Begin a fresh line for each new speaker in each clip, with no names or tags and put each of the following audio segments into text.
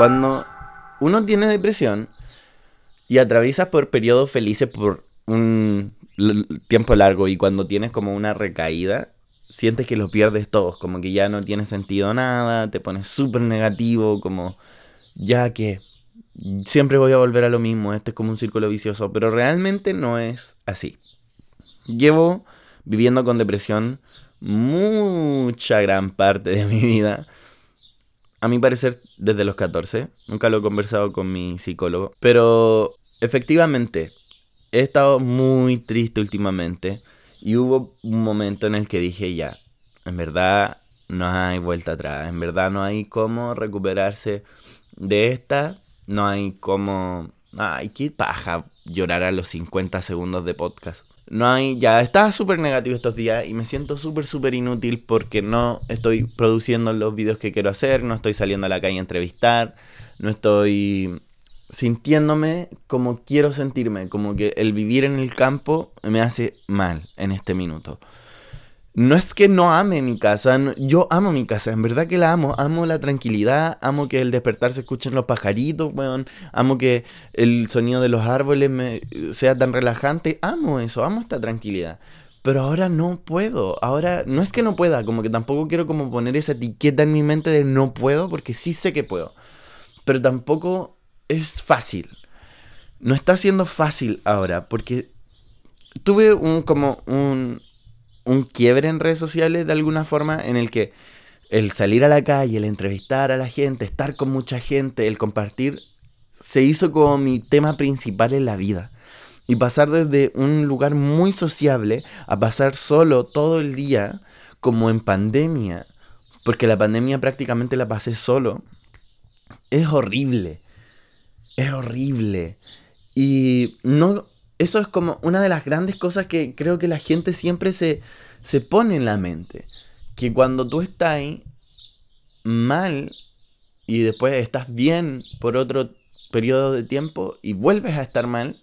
Cuando uno tiene depresión y atraviesa por periodos felices por un tiempo largo y cuando tienes como una recaída, sientes que lo pierdes todo, como que ya no tiene sentido nada, te pones súper negativo, como ya que siempre voy a volver a lo mismo, este es como un círculo vicioso, pero realmente no es así. Llevo viviendo con depresión mucha gran parte de mi vida. A mi parecer, desde los 14. Nunca lo he conversado con mi psicólogo. Pero efectivamente, he estado muy triste últimamente. Y hubo un momento en el que dije, ya, en verdad no hay vuelta atrás. En verdad no hay cómo recuperarse de esta. No hay cómo... Ay, qué paja llorar a los 50 segundos de podcast. No hay, ya estaba súper negativo estos días y me siento súper, súper inútil porque no estoy produciendo los videos que quiero hacer, no estoy saliendo a la calle a entrevistar, no estoy sintiéndome como quiero sentirme, como que el vivir en el campo me hace mal en este minuto. No es que no ame mi casa, yo amo mi casa, en verdad que la amo, amo la tranquilidad, amo que el despertar se escuchen los pajaritos, amo que el sonido de los árboles me, sea tan relajante, amo eso, amo esta tranquilidad. Pero ahora no puedo, ahora no es que no pueda, como que tampoco quiero como poner esa etiqueta en mi mente de no puedo, porque sí sé que puedo, pero tampoco es fácil. No está siendo fácil ahora, porque tuve un como un un quiebre en redes sociales de alguna forma en el que el salir a la calle, el entrevistar a la gente, estar con mucha gente, el compartir, se hizo como mi tema principal en la vida. Y pasar desde un lugar muy sociable a pasar solo todo el día, como en pandemia, porque la pandemia prácticamente la pasé solo, es horrible. Es horrible. Y no, eso es como una de las grandes cosas que creo que la gente siempre se, se pone en la mente. Que cuando tú estás mal y después estás bien por otro periodo de tiempo y vuelves a estar mal,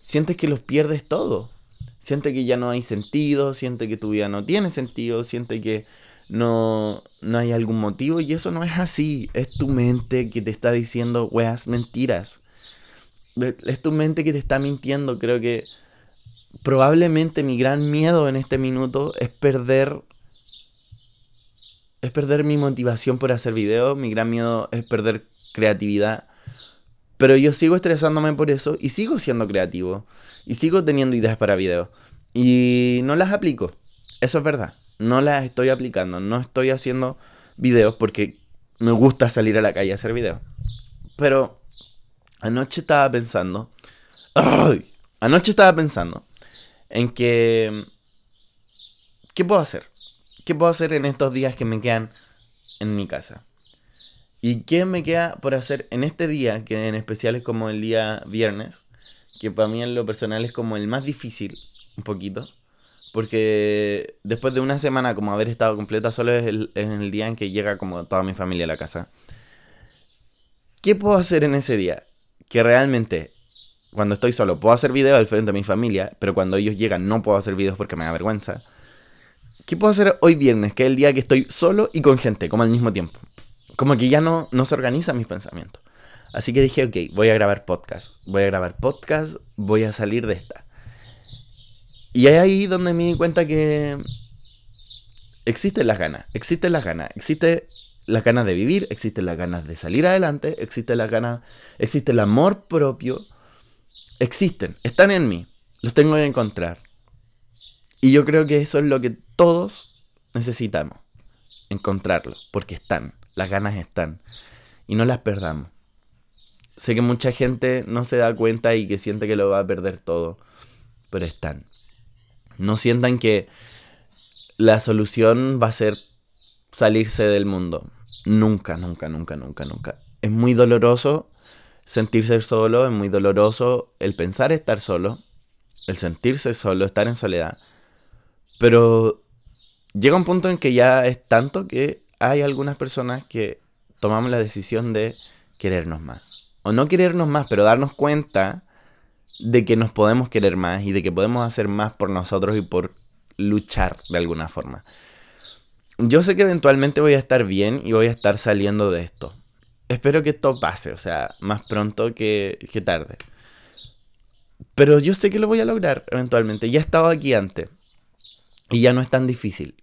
sientes que los pierdes todo. Sientes que ya no hay sentido, sientes que tu vida no tiene sentido, sientes que no, no hay algún motivo y eso no es así. Es tu mente que te está diciendo weas mentiras es tu mente que te está mintiendo. Creo que probablemente mi gran miedo en este minuto es perder. Es perder mi motivación por hacer videos. Mi gran miedo es perder creatividad. Pero yo sigo estresándome por eso y sigo siendo creativo. Y sigo teniendo ideas para videos. Y no las aplico. Eso es verdad. No las estoy aplicando. No estoy haciendo videos porque me gusta salir a la calle a hacer videos. Pero Anoche estaba pensando. ¡Ay! Anoche estaba pensando en que. ¿Qué puedo hacer? ¿Qué puedo hacer en estos días que me quedan en mi casa? ¿Y qué me queda por hacer en este día, que en especial es como el día viernes, que para mí en lo personal es como el más difícil, un poquito, porque después de una semana como haber estado completa solo es el, es el día en que llega como toda mi familia a la casa. ¿Qué puedo hacer en ese día? que realmente cuando estoy solo puedo hacer videos al frente de mi familia, pero cuando ellos llegan no puedo hacer videos porque me da vergüenza. ¿Qué puedo hacer hoy viernes, que es el día que estoy solo y con gente, como al mismo tiempo? Como que ya no, no se organizan mis pensamientos. Así que dije, ok, voy a grabar podcast. Voy a grabar podcast, voy a salir de esta. Y es ahí donde me di cuenta que existen las ganas, existen las ganas, existe las ganas de vivir, existen las ganas de salir adelante, existe las ganas, existe el amor propio, existen, están en mí, los tengo que encontrar. Y yo creo que eso es lo que todos necesitamos, encontrarlos, porque están, las ganas están, y no las perdamos. Sé que mucha gente no se da cuenta y que siente que lo va a perder todo, pero están. No sientan que la solución va a ser salirse del mundo. Nunca, nunca, nunca, nunca, nunca. Es muy doloroso sentirse solo, es muy doloroso el pensar estar solo, el sentirse solo, estar en soledad. Pero llega un punto en que ya es tanto que hay algunas personas que tomamos la decisión de querernos más. O no querernos más, pero darnos cuenta de que nos podemos querer más y de que podemos hacer más por nosotros y por luchar de alguna forma yo sé que eventualmente voy a estar bien y voy a estar saliendo de esto. Espero que esto pase, o sea, más pronto que, tarde. Pero yo sé que lo voy a lograr eventualmente. Ya he estado aquí antes. Y ya no es tan difícil.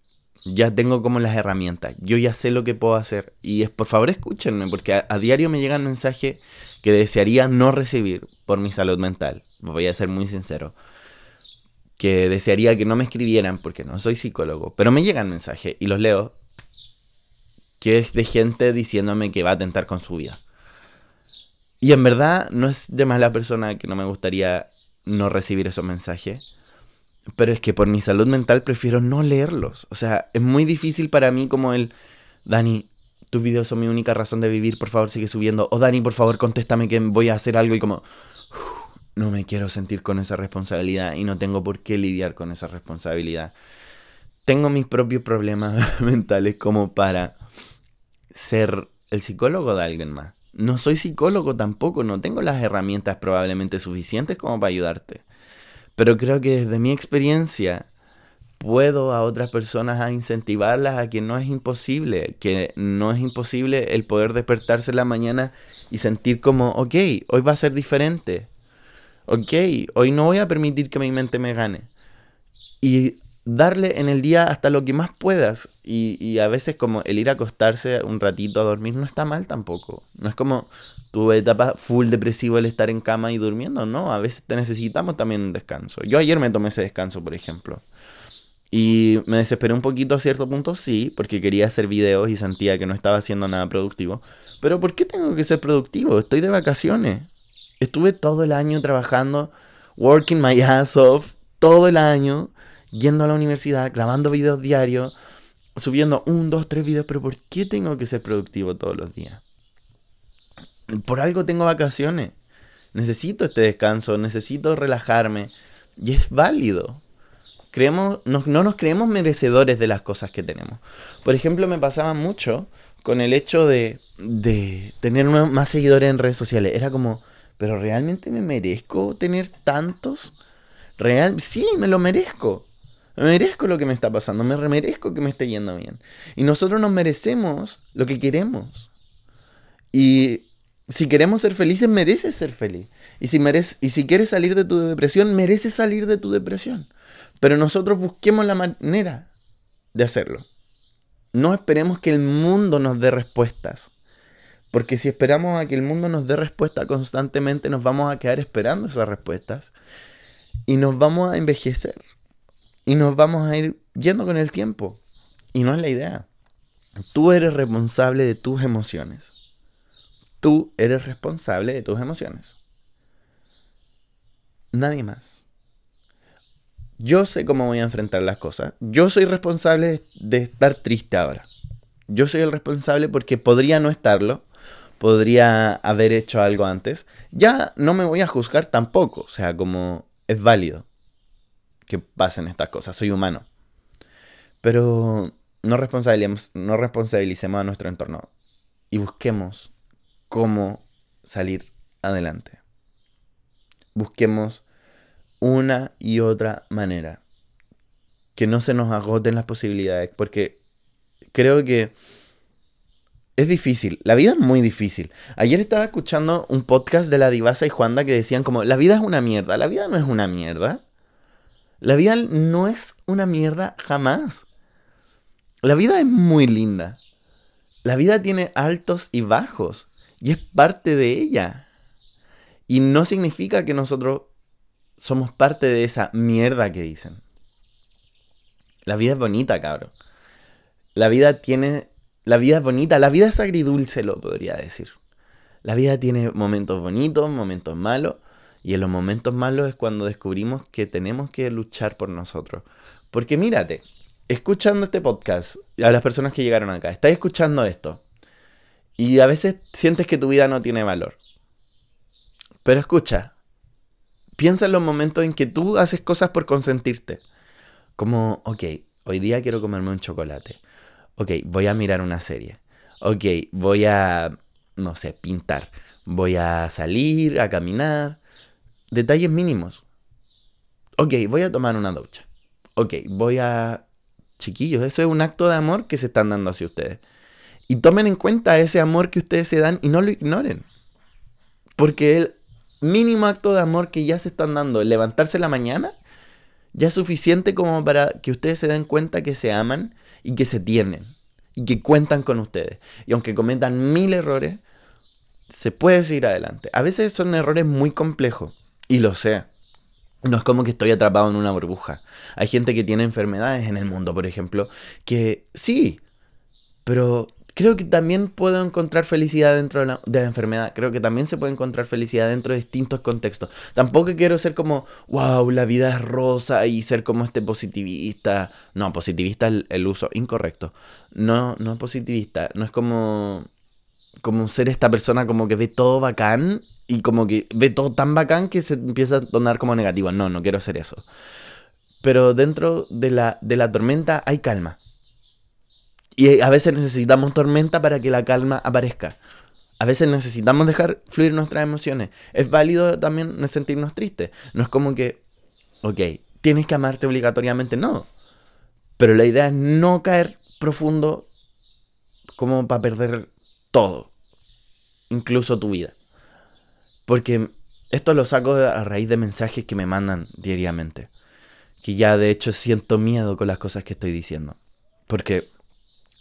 Ya tengo como las herramientas. Yo ya sé lo que puedo hacer. Y es, por favor escúchenme, porque a, a diario me llegan mensajes que desearía no recibir por mi salud mental. Voy a ser muy sincero. Que desearía que no me escribieran porque no soy psicólogo. Pero me llegan mensajes y los leo. Que es de gente diciéndome que va a atentar con su vida. Y en verdad no es de mala persona que no me gustaría no recibir esos mensajes. Pero es que por mi salud mental prefiero no leerlos. O sea, es muy difícil para mí como el, Dani, tus videos son mi única razón de vivir, por favor sigue subiendo. O Dani, por favor contéstame que voy a hacer algo y como, no me quiero sentir con esa responsabilidad y no tengo por qué lidiar con esa responsabilidad. Tengo mis propios problemas mentales como para ser el psicólogo de alguien más. No soy psicólogo tampoco, no tengo las herramientas probablemente suficientes como para ayudarte. Pero creo que desde mi experiencia puedo a otras personas a incentivarlas a que no es imposible, que no es imposible el poder despertarse en la mañana y sentir como, ok, hoy va a ser diferente. Ok, hoy no voy a permitir que mi mente me gane. Y darle en el día hasta lo que más puedas. Y, a veces como el ir a acostarse un ratito a dormir no está mal tampoco. No es como tu etapa full depresivo el estar en cama y durmiendo. No, a veces te necesitamos también un descanso. Yo ayer me tomé ese descanso, por ejemplo. Y me desesperé un poquito a cierto punto, sí, porque quería hacer videos y sentía que no estaba haciendo nada productivo. Pero ¿por qué tengo que ser productivo? Estoy de vacaciones. Estuve todo el año trabajando, working my ass off, todo el año yendo a la universidad, grabando videos diarios, subiendo un, dos, tres videos, pero ¿por qué tengo que ser productivo todos los días? Por algo tengo vacaciones. Necesito este descanso, necesito relajarme. Y es válido. Creemos, no, no nos creemos merecedores de las cosas que tenemos. Por ejemplo, me pasaba mucho con el hecho de, de tener más seguidores en redes sociales. Era como, pero ¿realmente me merezco tener tantos? Real, sí, me lo merezco. Me merezco lo que me está pasando, me remerezco que me esté yendo bien. Y nosotros nos merecemos lo que queremos. Y si queremos ser felices, mereces ser feliz. Y si, y si quieres salir de tu depresión, mereces salir de tu depresión. Pero nosotros busquemos la manera de hacerlo. No esperemos que el mundo nos dé respuestas. Porque si esperamos a que el mundo nos dé respuesta constantemente, nos vamos a quedar esperando esas respuestas. Y nos vamos a envejecer. Y nos vamos a ir yendo con el tiempo. Y no es la idea. Tú eres responsable de tus emociones. Tú eres responsable de tus emociones. Nadie más. Yo sé cómo voy a enfrentar las cosas. Yo soy responsable de estar triste ahora. Yo soy el responsable porque podría no estarlo. Podría haber hecho algo antes. Ya no me voy a juzgar tampoco. O sea, como es válido que pasen estas cosas, soy humano. Pero no responsabilicemos, no responsabilicemos a nuestro entorno y busquemos cómo salir adelante. Busquemos una y otra manera. Que no se nos agoten las posibilidades, porque creo que es difícil, la vida es muy difícil. Ayer estaba escuchando un podcast de la Divasa y Juanda que decían como, la vida es una mierda, la vida no es una mierda. La vida no es una mierda jamás. La vida es muy linda. La vida tiene altos y bajos y es parte de ella. Y no significa que nosotros somos parte de esa mierda que dicen. La vida es bonita, cabrón. La vida tiene... La vida es bonita, la vida es agridulce, lo podría decir. La vida tiene momentos bonitos, momentos malos, y en los momentos malos es cuando descubrimos que tenemos que luchar por nosotros. Porque mírate, escuchando este podcast, a las personas que llegaron acá, estás escuchando esto. Y a veces sientes que tu vida no tiene valor. Pero escucha, piensa en los momentos en que tú haces cosas por consentirte. Como, ok, hoy día quiero comerme un chocolate. Ok, voy a mirar una serie. Ok, voy a, no sé, pintar. Voy a salir, a caminar detalles mínimos. Ok, voy a tomar una ducha. Ok, voy a... Chiquillos, eso es un acto de amor que se están dando hacia ustedes. Y tomen en cuenta ese amor que ustedes se dan y no lo ignoren. Porque el mínimo acto de amor que ya se están dando, levantarse la mañana, ya es suficiente como para que ustedes se den cuenta que se aman y que se tienen y que cuentan con ustedes. Y aunque cometan mil errores, se puede seguir adelante. A veces son errores muy complejos y lo sé. No es como que estoy atrapado en una burbuja. Hay gente que tiene enfermedades en el mundo, por ejemplo, que sí, pero creo que también puedo encontrar felicidad dentro de la, enfermedad. Creo que también se puede encontrar felicidad dentro de distintos contextos. Tampoco quiero ser como, wow, la vida es rosa y ser como este positivista. No, positivista el, el uso incorrecto. No, no positivista. No es como, como ser esta persona como que ve todo bacán y como que ve todo tan bacán que se empieza a tornar como negativo. No, no quiero hacer eso. Pero dentro de la, de la tormenta hay calma. Y a veces necesitamos tormenta para que la calma aparezca. A veces necesitamos dejar fluir nuestras emociones. Es válido también sentirnos tristes. No es como que, ok, tienes que amarte obligatoriamente. No. Pero la idea es no caer profundo como para perder todo. Incluso tu vida. Porque esto lo saco a raíz de mensajes que me mandan diariamente. Que ya de hecho siento miedo con las cosas que estoy diciendo. Porque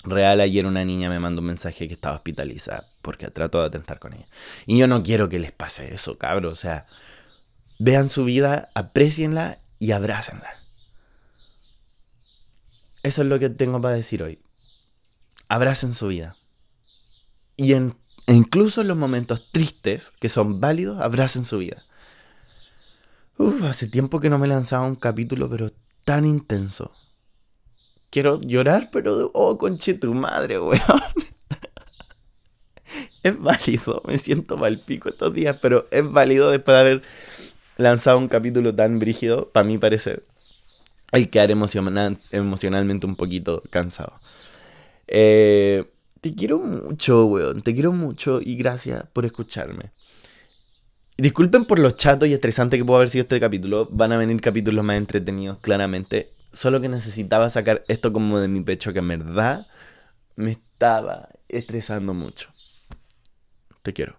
real ayer una niña me mandó un mensaje que estaba hospitalizada porque trató de atentar con ella. Y yo no quiero que les pase eso, cabros. O sea, vean su vida, aprecienla y abrácenla. Eso es lo que tengo para decir hoy. Abracen su vida. Y en e incluso en los momentos tristes, que son válidos, abracen su vida. Hace tiempo que no me lanzaba un capítulo, pero tan intenso. Quiero llorar, pero oh, conche tu madre, weón. es válido, me siento mal pico estos días, pero es válido después de haber lanzado un capítulo tan brígido, para mi parecer. Hay que quedar emocionalmente un poquito cansado. Eh, te quiero mucho, weón. Te quiero mucho y gracias por escucharme. Disculpen por lo chato y estresante que pudo haber sido este capítulo. Van a venir capítulos más entretenidos, claramente. Solo que necesitaba sacar esto como de mi pecho, que en verdad me estaba estresando mucho. Te quiero.